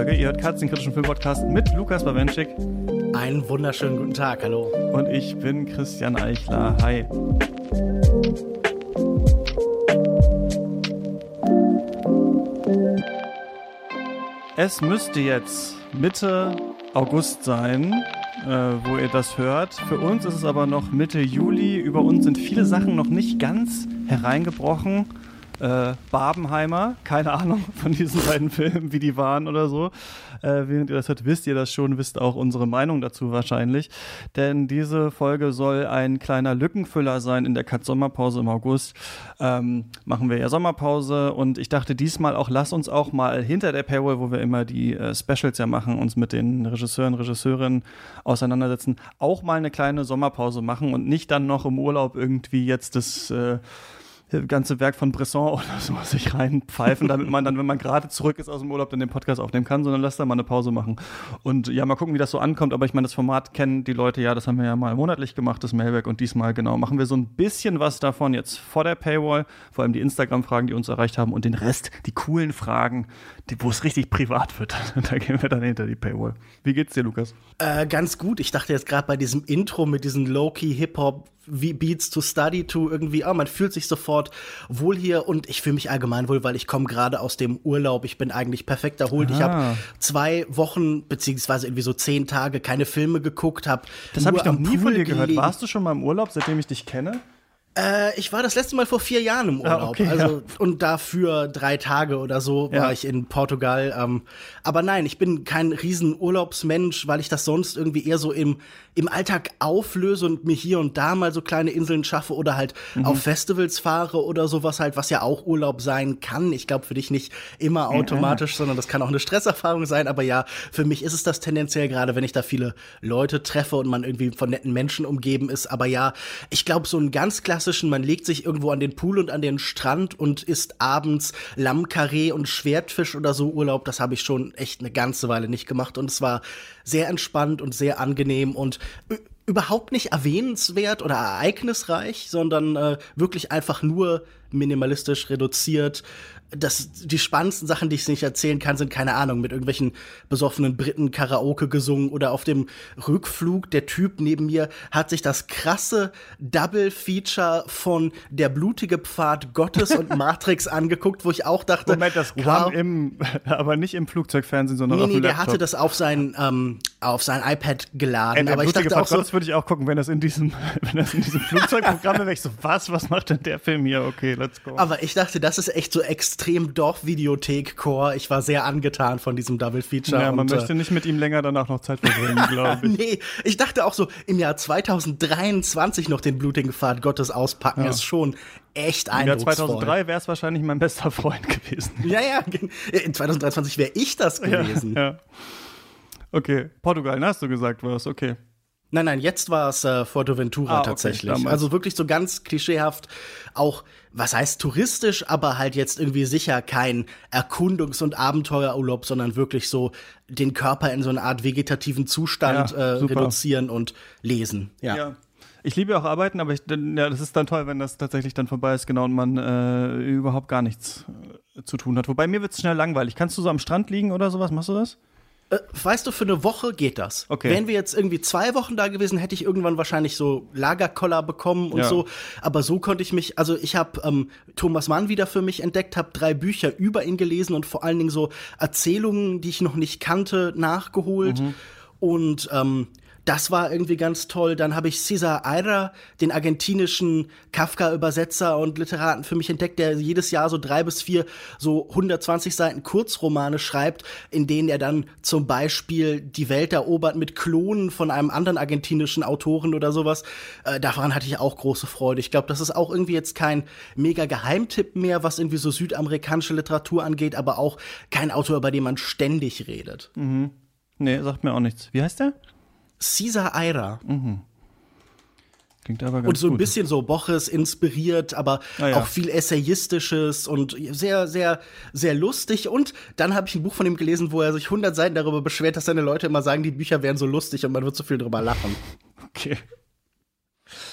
Mailback-Folge. Ihr hört Katz, den kritischen Filmpodcast mit Lukas Bawenschik. Einen wunderschönen guten Tag, hallo. Und ich bin Christian Eichler. Hi. Es müsste jetzt Mitte August sein, äh, wo ihr das hört. Für uns ist es aber noch Mitte Juli. Über uns sind viele Sachen noch nicht ganz hereingebrochen äh, Barbenheimer. Keine Ahnung von diesen beiden Filmen, wie die waren oder so. Äh, während ihr das hört, wisst ihr das schon, wisst auch unsere Meinung dazu wahrscheinlich. Denn diese Folge soll ein kleiner Lückenfüller sein in der Cut Sommerpause im August. Ähm, machen wir ja Sommerpause und ich dachte diesmal auch, lass uns auch mal hinter der Paywall, wo wir immer die äh, Specials ja machen, uns mit den Regisseuren, Regisseurinnen auseinandersetzen, auch mal eine kleine Sommerpause machen und nicht dann noch im Urlaub irgendwie jetzt das äh, ganze Werk von Bresson oder so sich reinpfeifen, damit man dann, wenn man gerade zurück ist aus dem Urlaub, dann den Podcast aufnehmen kann, sondern lass da mal eine Pause machen. Und ja, mal gucken, wie das so ankommt. Aber ich meine, das Format kennen die Leute ja, das haben wir ja mal monatlich gemacht, das Mailback. Und diesmal genau machen wir so ein bisschen was davon jetzt vor der Paywall, vor allem die Instagram-Fragen, die uns erreicht haben und den Rest, die coolen Fragen, wo es richtig privat wird. da gehen wir dann hinter die Paywall. Wie geht's dir, Lukas? Äh, ganz gut. Ich dachte jetzt gerade bei diesem Intro mit diesen Low-Key Hip-Hop wie Beats to Study to irgendwie, ah, man fühlt sich sofort wohl hier und ich fühle mich allgemein wohl, weil ich komme gerade aus dem Urlaub. Ich bin eigentlich perfekt erholt. Ah. Ich habe zwei Wochen beziehungsweise irgendwie so zehn Tage keine Filme geguckt, habe Das habe ich noch nie von dir gehört. Warst du schon mal im Urlaub, seitdem ich dich kenne? Äh, ich war das letzte Mal vor vier Jahren im ah, Urlaub. Ah, okay, also, ja. Und dafür drei Tage oder so ja. war ich in Portugal. Ähm, aber nein, ich bin kein riesen Urlaubsmensch, weil ich das sonst irgendwie eher so im, im Alltag auflöse und mir hier und da mal so kleine Inseln schaffe oder halt mhm. auf Festivals fahre oder sowas halt, was ja auch Urlaub sein kann. Ich glaube für dich nicht immer automatisch, mhm. sondern das kann auch eine Stresserfahrung sein. Aber ja, für mich ist es das tendenziell gerade, wenn ich da viele Leute treffe und man irgendwie von netten Menschen umgeben ist. Aber ja, ich glaube, so ein ganz klassisches klassischen, man legt sich irgendwo an den Pool und an den Strand und isst abends Lammkarree und Schwertfisch oder so Urlaub, das habe ich schon echt eine ganze Weile nicht gemacht und es war sehr entspannt und sehr angenehm und überhaupt nicht erwähnenswert oder ereignisreich, sondern äh, wirklich einfach nur minimalistisch reduziert. Das, die spannendsten Sachen, die ich nicht erzählen kann, sind keine Ahnung, mit irgendwelchen besoffenen Briten Karaoke gesungen oder auf dem Rückflug. Der Typ neben mir hat sich das krasse Double Feature von Der blutige Pfad Gottes und Matrix angeguckt, wo ich auch dachte, Moment, das kam wow, im, aber nicht im Flugzeugfernsehen, sondern nee, auf dem nee, der hatte das auf sein, ähm, auf sein iPad geladen. Ey, aber ich dachte Pfad auch so, würde ich auch gucken, wenn das in diesem, wenn das in diesem Flugzeugprogramm wäre, ich so, was, was macht denn der Film hier? Okay, let's go. Aber ich dachte, das ist echt so extrem extrem Dorfvideothek-Core. Ich war sehr angetan von diesem Double Feature. Ja, man und, möchte nicht mit ihm länger danach noch Zeit verbringen, glaube ich. nee, ich dachte auch so, im Jahr 2023 noch den blutigen Pfad Gottes auspacken, ja. ist schon echt eindrucksvoll. Im Jahr 2003 wäre es wahrscheinlich mein bester Freund gewesen. ja, ja, in 2023 wäre ich das gewesen. Ja, ja. Okay, Portugal, ne, hast du gesagt, war es, okay. Nein, nein, jetzt war es äh, Fuerteventura ah, okay, tatsächlich. Damals. Also wirklich so ganz klischeehaft, auch, was heißt touristisch, aber halt jetzt irgendwie sicher kein Erkundungs- und Abenteuerurlaub, sondern wirklich so den Körper in so eine Art vegetativen Zustand ja, äh, reduzieren und lesen. Ja. ja. Ich liebe auch Arbeiten, aber ich, ja, das ist dann toll, wenn das tatsächlich dann vorbei ist, genau, und man äh, überhaupt gar nichts äh, zu tun hat. Wobei mir wird es schnell langweilig. Kannst du so am Strand liegen oder sowas? Machst du das? Äh, weißt du, für eine Woche geht das. Okay. Wären wir jetzt irgendwie zwei Wochen da gewesen, hätte ich irgendwann wahrscheinlich so Lagerkoller bekommen und ja. so. Aber so konnte ich mich, also ich habe ähm, Thomas Mann wieder für mich entdeckt, habe drei Bücher über ihn gelesen und vor allen Dingen so Erzählungen, die ich noch nicht kannte, nachgeholt. Mhm. Und ähm, das war irgendwie ganz toll. Dann habe ich Cesar Aira, den argentinischen Kafka-Übersetzer und Literaten für mich entdeckt, der jedes Jahr so drei bis vier so 120 Seiten Kurzromane schreibt, in denen er dann zum Beispiel die Welt erobert mit Klonen von einem anderen argentinischen Autoren oder sowas. Äh, daran hatte ich auch große Freude. Ich glaube, das ist auch irgendwie jetzt kein mega Geheimtipp mehr, was irgendwie so südamerikanische Literatur angeht, aber auch kein Autor, über den man ständig redet. Mhm. Nee, sagt mir auch nichts. Wie heißt der? Caesar Eira. Mhm. Klingt aber ganz Und so ein gut. bisschen so Boches inspiriert, aber ah, ja. auch viel Essayistisches und sehr, sehr, sehr lustig. Und dann habe ich ein Buch von ihm gelesen, wo er sich 100 Seiten darüber beschwert, dass seine Leute immer sagen, die Bücher wären so lustig und man wird so viel drüber lachen. Okay.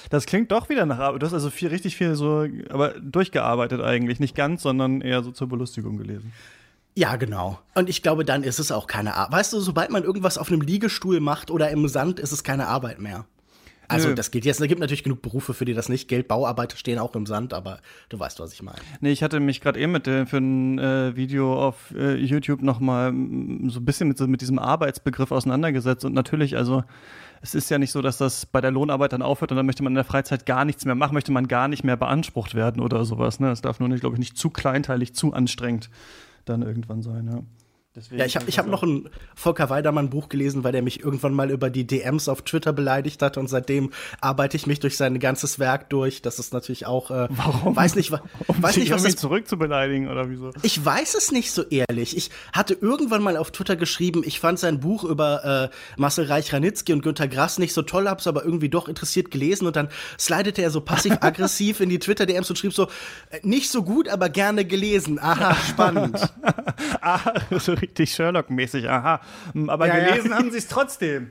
Das klingt doch wieder nach Arbeit. Du hast also viel, richtig viel so, aber durchgearbeitet eigentlich. Nicht ganz, sondern eher so zur Belustigung gelesen. Ja, genau. Und ich glaube, dann ist es auch keine Arbeit. Weißt du, sobald man irgendwas auf einem Liegestuhl macht oder im Sand, ist es keine Arbeit mehr. Also Nö. das geht jetzt. Es gibt natürlich genug Berufe, für die das nicht gilt. Bauarbeiter stehen auch im Sand, aber du weißt, was ich meine. Nee, ich hatte mich gerade eben mit äh, für ein äh, Video auf äh, YouTube noch mal so ein bisschen mit, so, mit diesem Arbeitsbegriff auseinandergesetzt. Und natürlich, also es ist ja nicht so, dass das bei der Lohnarbeit dann aufhört und dann möchte man in der Freizeit gar nichts mehr machen, möchte man gar nicht mehr beansprucht werden oder sowas. Ne? Es darf nur nicht, glaube ich, nicht zu kleinteilig, zu anstrengend dann irgendwann sein. Ja. Deswegen ja, ich habe ich hab noch ein Volker Weidermann Buch gelesen, weil der mich irgendwann mal über die DMs auf Twitter beleidigt hat und seitdem arbeite ich mich durch sein ganzes Werk durch. Das ist natürlich auch, äh, Warum? weiß nicht, um weiß nicht, was das zurück zu beleidigen oder wieso? Ich weiß es nicht so ehrlich. Ich hatte irgendwann mal auf Twitter geschrieben, ich fand sein Buch über äh, Marcel Reich-Ranitzky und Günter Grass nicht so toll, hab's aber irgendwie doch interessiert gelesen und dann slidete er so passiv-aggressiv in die Twitter-DMs und schrieb so, äh, nicht so gut, aber gerne gelesen. Aha, spannend. ah, so richtig Sherlock-mäßig, aha. Hm, aber ja, gelesen ja. haben sie es trotzdem.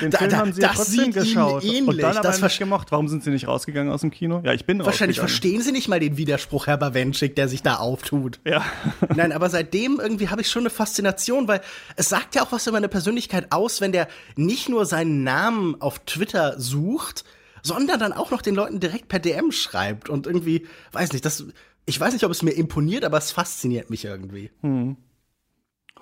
Den da, Film da, haben sie ja trotzdem geschaut. Ähnlich. Und dann aber das nicht gemocht. Warum sind sie nicht rausgegangen aus dem Kino? Ja, ich bin Wahrscheinlich verstehen sie nicht mal den Widerspruch, Herr Bawenschik, der sich da auftut. Ja. Nein, aber seitdem irgendwie habe ich schon eine Faszination, weil es sagt ja auch was über eine Persönlichkeit aus, wenn der nicht nur seinen Namen auf Twitter sucht, sondern dann auch noch den Leuten direkt per DM schreibt und irgendwie, weiß nicht, das, ich weiß nicht, ob es mir imponiert, aber es fasziniert mich irgendwie. Hm.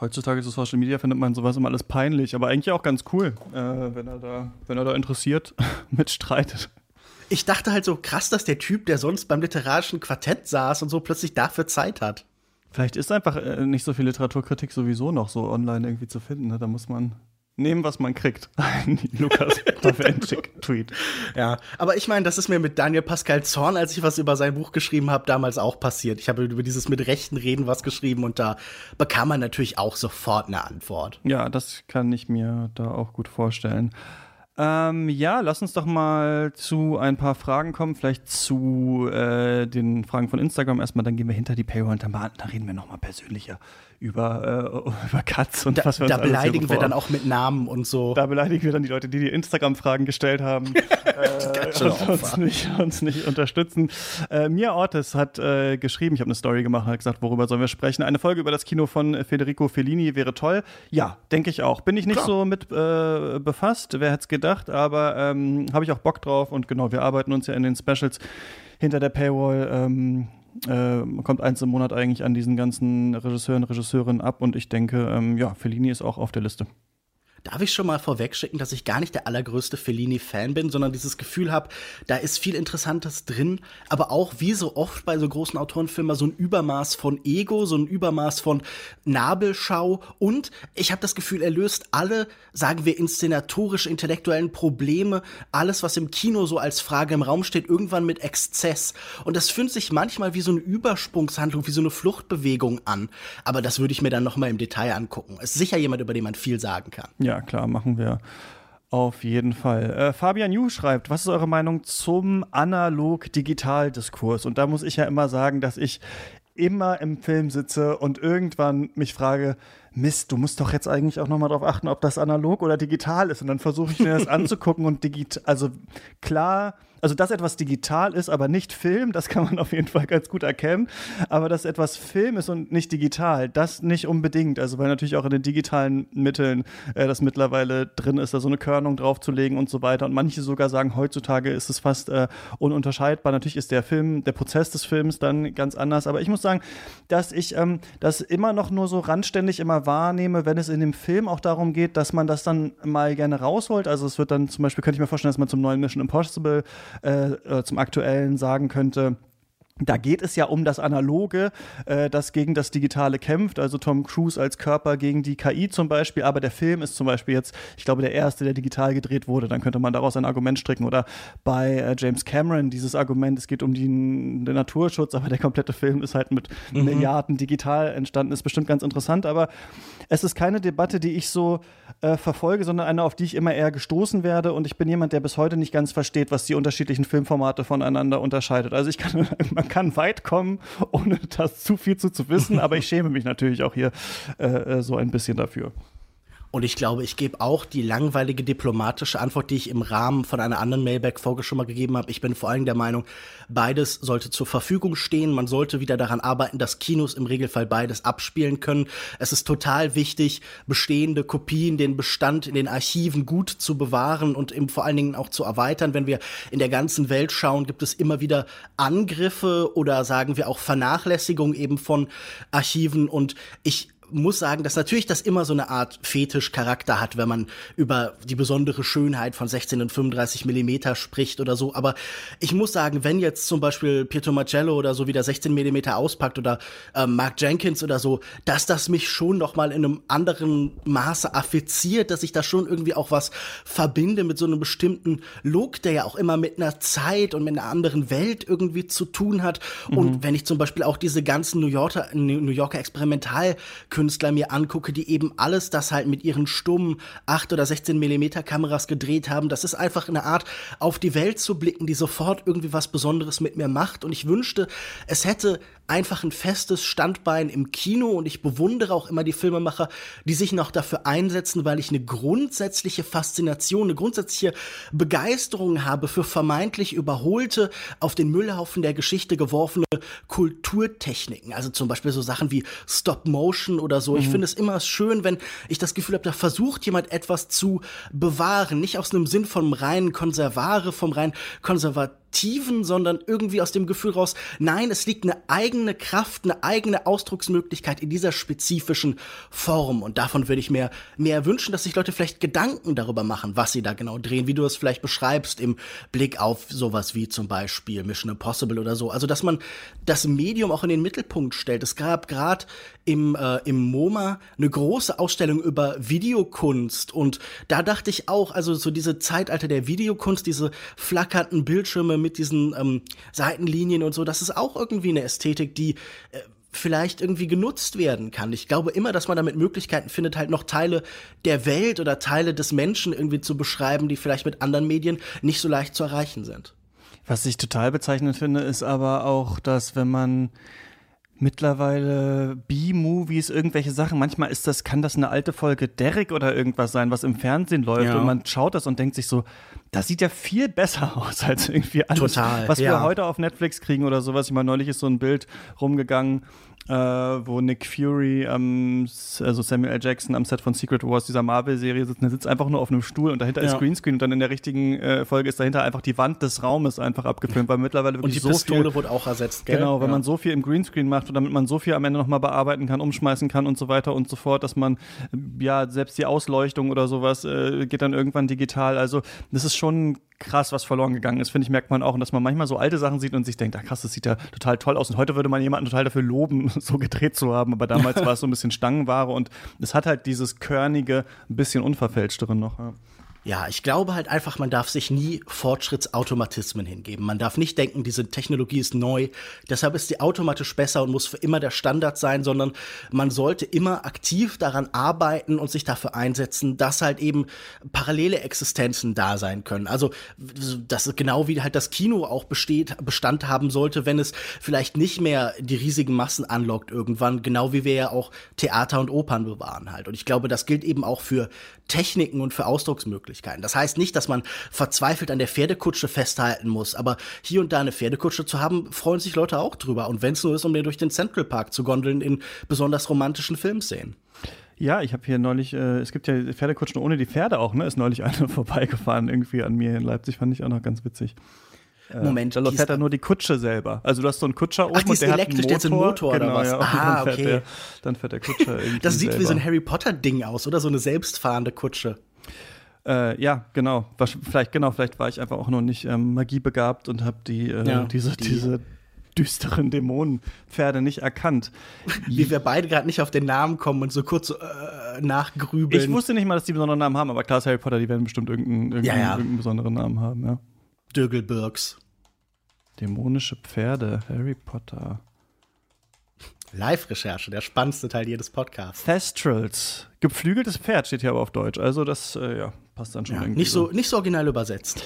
Heutzutage zu Social Media findet man sowas immer alles peinlich, aber eigentlich auch ganz cool, äh, wenn er da, wenn er da interessiert mitstreitet. Ich dachte halt so krass, dass der Typ, der sonst beim literarischen Quartett saß und so plötzlich dafür Zeit hat. Vielleicht ist einfach äh, nicht so viel Literaturkritik sowieso noch so online irgendwie zu finden. Ne? Da muss man nehmen, was man kriegt. Lukas Tweet. Ja, aber ich meine, das ist mir mit Daniel Pascal Zorn, als ich was über sein Buch geschrieben habe, damals auch passiert. Ich habe über dieses mit Rechten reden was geschrieben und da bekam man natürlich auch sofort eine Antwort. Ja, das kann ich mir da auch gut vorstellen. Ähm, ja, lass uns doch mal zu ein paar Fragen kommen, vielleicht zu äh, den Fragen von Instagram erstmal, dann gehen wir hinter die Paywall und dann, dann reden wir nochmal persönlicher über, äh, über Katz und da, was wir uns Da beleidigen wir dann auch mit Namen und so. Da beleidigen wir dann die Leute, die die Instagram-Fragen gestellt haben äh, und uns nicht, uns nicht unterstützen. Äh, Mia Ortiz hat äh, geschrieben, ich habe eine Story gemacht, hat gesagt, worüber sollen wir sprechen? Eine Folge über das Kino von Federico Fellini wäre toll. Ja, denke ich auch. Bin ich nicht Klar. so mit äh, befasst, wer hätte es gedacht, aber ähm, habe ich auch Bock drauf und genau, wir arbeiten uns ja in den Specials hinter der Paywall ähm, äh, kommt eins im Monat eigentlich an diesen ganzen Regisseuren, Regisseurinnen ab und ich denke, ähm, ja, Fellini ist auch auf der Liste. Darf ich schon mal vorwegschicken, dass ich gar nicht der allergrößte Fellini-Fan bin, sondern dieses Gefühl habe, da ist viel Interessantes drin, aber auch wie so oft bei so großen Autorenfilmen so ein Übermaß von Ego, so ein Übermaß von Nabelschau und ich habe das Gefühl, er löst alle, sagen wir, inszenatorisch intellektuellen Probleme, alles, was im Kino so als Frage im Raum steht, irgendwann mit Exzess. Und das fühlt sich manchmal wie so eine Übersprungshandlung, wie so eine Fluchtbewegung an. Aber das würde ich mir dann noch mal im Detail angucken. Es ist sicher jemand, über den man viel sagen kann. Ja, ja, klar, machen wir. Auf jeden Fall. Äh, Fabian Yu schreibt, was ist eure Meinung zum Analog-Digital-Diskurs? Und da muss ich ja immer sagen, dass ich immer im Film sitze und irgendwann mich frage, Mist, du musst doch jetzt eigentlich auch nochmal darauf achten, ob das analog oder digital ist. Und dann versuche ich mir das anzugucken und digital, also klar also dass etwas digital ist, aber nicht Film, das kann man auf jeden Fall ganz gut erkennen. Aber dass etwas Film ist und nicht digital, das nicht unbedingt. Also weil natürlich auch in den digitalen Mitteln äh, das mittlerweile drin ist, da so eine Körnung draufzulegen und so weiter. Und manche sogar sagen, heutzutage ist es fast äh, ununterscheidbar. Natürlich ist der Film, der Prozess des Films dann ganz anders. Aber ich muss sagen, dass ich ähm, das immer noch nur so randständig immer wahrnehme, wenn es in dem Film auch darum geht, dass man das dann mal gerne rausholt. Also es wird dann zum Beispiel, könnte ich mir vorstellen, dass man zum neuen Mission Impossible äh, äh, zum aktuellen sagen könnte, da geht es ja um das Analoge, äh, das gegen das Digitale kämpft, also Tom Cruise als Körper gegen die KI zum Beispiel, aber der Film ist zum Beispiel jetzt, ich glaube, der erste, der digital gedreht wurde, dann könnte man daraus ein Argument stricken. Oder bei äh, James Cameron dieses Argument, es geht um den, den Naturschutz, aber der komplette Film ist halt mit mhm. Milliarden digital entstanden, ist bestimmt ganz interessant, aber es ist keine Debatte, die ich so äh, verfolge, sondern eine, auf die ich immer eher gestoßen werde. Und ich bin jemand, der bis heute nicht ganz versteht, was die unterschiedlichen Filmformate voneinander unterscheidet. Also ich kann man kann weit kommen, ohne das zu viel zu, zu wissen, aber ich schäme mich natürlich auch hier äh, äh, so ein bisschen dafür. Und ich glaube, ich gebe auch die langweilige diplomatische Antwort, die ich im Rahmen von einer anderen Mailback-Folge schon mal gegeben habe. Ich bin vor allem der Meinung, beides sollte zur Verfügung stehen. Man sollte wieder daran arbeiten, dass Kinos im Regelfall beides abspielen können. Es ist total wichtig, bestehende Kopien, den Bestand in den Archiven gut zu bewahren und eben vor allen Dingen auch zu erweitern. Wenn wir in der ganzen Welt schauen, gibt es immer wieder Angriffe oder sagen wir auch Vernachlässigung eben von Archiven. Und ich muss sagen, dass natürlich das immer so eine Art Fetischcharakter hat, wenn man über die besondere Schönheit von 16 und 35 Millimeter spricht oder so. Aber ich muss sagen, wenn jetzt zum Beispiel Pietro Marcello oder so wieder 16 Millimeter auspackt oder äh, Mark Jenkins oder so, dass das mich schon noch mal in einem anderen Maße affiziert, dass ich da schon irgendwie auch was verbinde mit so einem bestimmten Look, der ja auch immer mit einer Zeit und mit einer anderen Welt irgendwie zu tun hat. Mhm. Und wenn ich zum Beispiel auch diese ganzen New Yorker, New Yorker Experimentalkünstler Künstler mir angucke, die eben alles das halt mit ihren stummen 8 oder 16 Millimeter Kameras gedreht haben. Das ist einfach eine Art, auf die Welt zu blicken, die sofort irgendwie was Besonderes mit mir macht. Und ich wünschte, es hätte einfach ein festes Standbein im Kino und ich bewundere auch immer die Filmemacher, die sich noch dafür einsetzen, weil ich eine grundsätzliche Faszination, eine grundsätzliche Begeisterung habe für vermeintlich überholte, auf den Müllhaufen der Geschichte geworfene Kulturtechniken. Also zum Beispiel so Sachen wie Stop Motion oder so. Mhm. Ich finde es immer schön, wenn ich das Gefühl habe, da versucht jemand etwas zu bewahren. Nicht aus einem Sinn vom reinen Konservare, vom rein konservativen Aktiven, sondern irgendwie aus dem Gefühl raus, nein, es liegt eine eigene Kraft, eine eigene Ausdrucksmöglichkeit in dieser spezifischen Form. Und davon würde ich mir mehr wünschen, dass sich Leute vielleicht Gedanken darüber machen, was sie da genau drehen, wie du es vielleicht beschreibst im Blick auf sowas wie zum Beispiel Mission Impossible oder so. Also, dass man das Medium auch in den Mittelpunkt stellt. Es gab gerade im, äh, im MoMA eine große Ausstellung über Videokunst und da dachte ich auch, also so diese Zeitalter der Videokunst, diese flackernden Bildschirme mit diesen ähm, Seitenlinien und so, das ist auch irgendwie eine Ästhetik, die äh, vielleicht irgendwie genutzt werden kann. Ich glaube immer, dass man damit Möglichkeiten findet, halt noch Teile der Welt oder Teile des Menschen irgendwie zu beschreiben, die vielleicht mit anderen Medien nicht so leicht zu erreichen sind. Was ich total bezeichnend finde, ist aber auch, dass wenn man mittlerweile B-Movies, irgendwelche Sachen. Manchmal ist das, kann das eine alte Folge Derek oder irgendwas sein, was im Fernsehen läuft ja. und man schaut das und denkt sich so, das sieht ja viel besser aus als irgendwie alles, Total, was ja. wir heute auf Netflix kriegen oder sowas. Ich meine, neulich ist so ein Bild rumgegangen, äh, wo Nick Fury, ähm, also Samuel L. Jackson am Set von Secret Wars dieser Marvel-Serie sitzt. Und er sitzt einfach nur auf einem Stuhl und dahinter ja. ist Greenscreen und dann in der richtigen äh, Folge ist dahinter einfach die Wand des Raumes einfach abgefilmt, weil mittlerweile wirklich und die so Pistole viel, wurde auch ersetzt, gell? Genau, weil ja. man so viel im Greenscreen macht und damit man so viel am Ende nochmal bearbeiten kann, umschmeißen kann und so weiter und so fort, dass man ja selbst die Ausleuchtung oder sowas äh, geht dann irgendwann digital. Also das ist schon krass, was verloren gegangen ist, finde ich, merkt man auch. Und dass man manchmal so alte Sachen sieht und sich denkt, ach krass, das sieht ja total toll aus. Und heute würde man jemanden total dafür loben, so gedreht zu haben. Aber damals war es so ein bisschen Stangenware und es hat halt dieses körnige, ein bisschen unverfälschtere noch. Ja. Ja, ich glaube halt einfach, man darf sich nie Fortschrittsautomatismen hingeben. Man darf nicht denken, diese Technologie ist neu, deshalb ist sie automatisch besser und muss für immer der Standard sein, sondern man sollte immer aktiv daran arbeiten und sich dafür einsetzen, dass halt eben parallele Existenzen da sein können. Also, das ist genau wie halt das Kino auch besteht, Bestand haben sollte, wenn es vielleicht nicht mehr die riesigen Massen anlockt irgendwann, genau wie wir ja auch Theater und Opern bewahren halt. Und ich glaube, das gilt eben auch für Techniken und für Ausdrucksmöglichkeiten. Das heißt nicht, dass man verzweifelt an der Pferdekutsche festhalten muss, aber hier und da eine Pferdekutsche zu haben, freuen sich Leute auch drüber. Und wenn es nur ist, um den durch den Central Park zu gondeln in besonders romantischen Filmszenen. Ja, ich habe hier neulich, äh, es gibt ja Pferdekutschen ohne die Pferde auch, ne? Ist neulich einer vorbeigefahren irgendwie an mir in Leipzig, fand ich auch noch ganz witzig. Äh, Moment, da fährt er nur die Kutsche selber. Also du hast so einen Kutscher oben Ach, die ist und der elektrisch, hat einen Motor, genau, oder was? Ja, ah, dann okay. Der, dann fährt der Kutscher irgendwie Das sieht selber. wie so ein Harry Potter Ding aus, oder so eine selbstfahrende Kutsche. Äh, ja, genau. Vielleicht, genau, vielleicht war ich einfach auch noch nicht ähm, magiebegabt und habe die, äh, Ja, diese, die- diese düsteren Dämonenpferde nicht erkannt. Wie wir beide gerade nicht auf den Namen kommen und so kurz äh, nachgrübeln. Ich wusste nicht mal, dass die besonderen Namen haben, aber klar ist Harry Potter, die werden bestimmt irgendeinen, irgendeinen, Ja, ja. irgendeinen besonderen Namen haben, ja. Dögelbirks. Dämonische Pferde, Harry Potter. Live-Recherche, der spannendste Teil jedes Podcasts. Thestrals. Geflügeltes Pferd steht hier aber auf Deutsch. Also das, äh, ja, passt dann schon Ja, irgendwie. nicht, so, nicht so original übersetzt.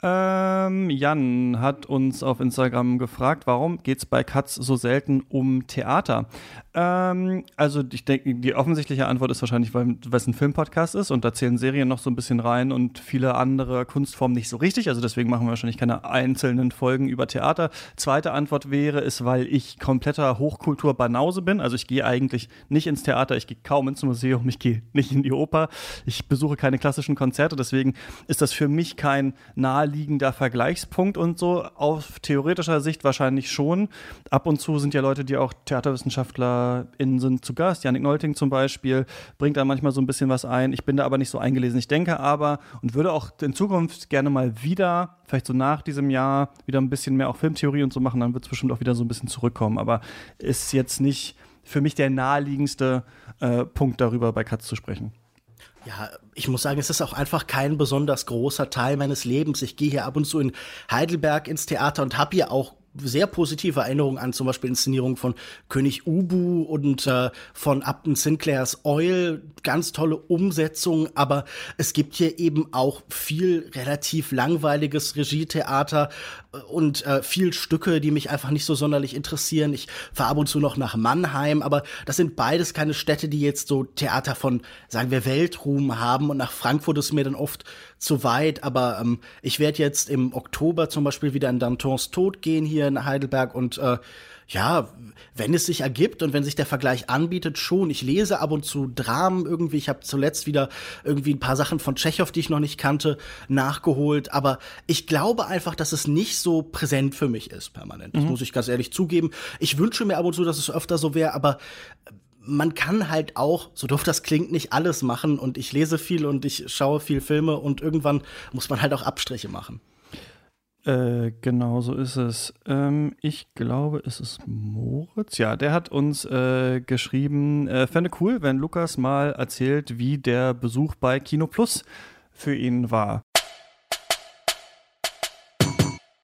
Ähm, Jan hat uns auf Instagram gefragt, warum geht es bei Katz so selten um Theater? Ähm, also ich denke, die offensichtliche Antwort ist wahrscheinlich, weil es ein Filmpodcast ist und da zählen Serien noch so ein bisschen rein und viele andere Kunstformen nicht so richtig. Also deswegen machen wir wahrscheinlich keine einzelnen Folgen über Theater. Zweite Antwort wäre, ist, weil ich kompletter Hochkultur-Banause bin. Also ich gehe eigentlich nicht ins Theater, ich gehe kaum ins Museum, ich gehe nicht in die Oper, ich besuche keine klassischen Konzerte. Deswegen ist das für mich kein naheliegender Vergleichspunkt und so. Auf theoretischer Sicht wahrscheinlich schon. Ab und zu sind ja Leute, die auch Theaterwissenschaftler ZuhörerInnen sind zu Gast. Janik Neulting zum Beispiel bringt da manchmal so ein bisschen was ein. Ich bin da aber nicht so eingelesen. Ich denke aber und würde auch in Zukunft gerne mal wieder, vielleicht so nach diesem Jahr, wieder ein bisschen mehr auch Filmtheorie und so machen. Dann wird es bestimmt auch wieder so ein bisschen zurückkommen. Aber ist jetzt nicht für mich der naheliegendste äh, Punkt darüber bei Katz zu sprechen. Ja, ich muss sagen, es ist auch einfach kein besonders großer Teil meines Lebens. Ich gehe hier ab und zu in Heidelberg ins Theater und habe hier auch sehr positive Erinnerungen an zum Beispiel Inszenierungen von König Ubu und äh, von Upton Sinclairs Oil. Ganz tolle Umsetzungen, aber es gibt hier eben auch viel relativ langweiliges Regietheater äh, und äh, viel Stücke, die mich einfach nicht so sonderlich interessieren. Ich fahre ab und zu noch nach Mannheim, aber das sind beides keine Städte, die jetzt so Theater von, sagen wir, Weltruhm haben. Und nach Frankfurt ist mir dann oft zu weit. Aber ähm, ich werde jetzt im Oktober zum Beispiel wieder in Dantons Tod gehen hier in Heidelberg und äh, ja, wenn es sich ergibt und wenn sich der Vergleich anbietet, schon. Ich lese ab und zu Dramen irgendwie. Ich habe zuletzt wieder irgendwie ein paar Sachen von Tschechow, die ich noch nicht kannte, nachgeholt. Aber ich glaube einfach, dass es nicht so präsent für mich ist, permanent. Das mhm. muss ich ganz ehrlich zugeben. Ich wünsche mir ab und zu, dass es öfter so wäre, aber man kann halt auch, so doof das klingt, nicht alles machen. Und ich lese viel und ich schaue viel Filme und irgendwann muss man halt auch Abstriche machen. Äh, genau so ist es. Ähm, ich glaube, es ist Moritz. Ja, der hat uns äh, geschrieben, äh, fände cool, wenn Lukas mal erzählt, wie der Besuch bei Kino Plus für ihn war.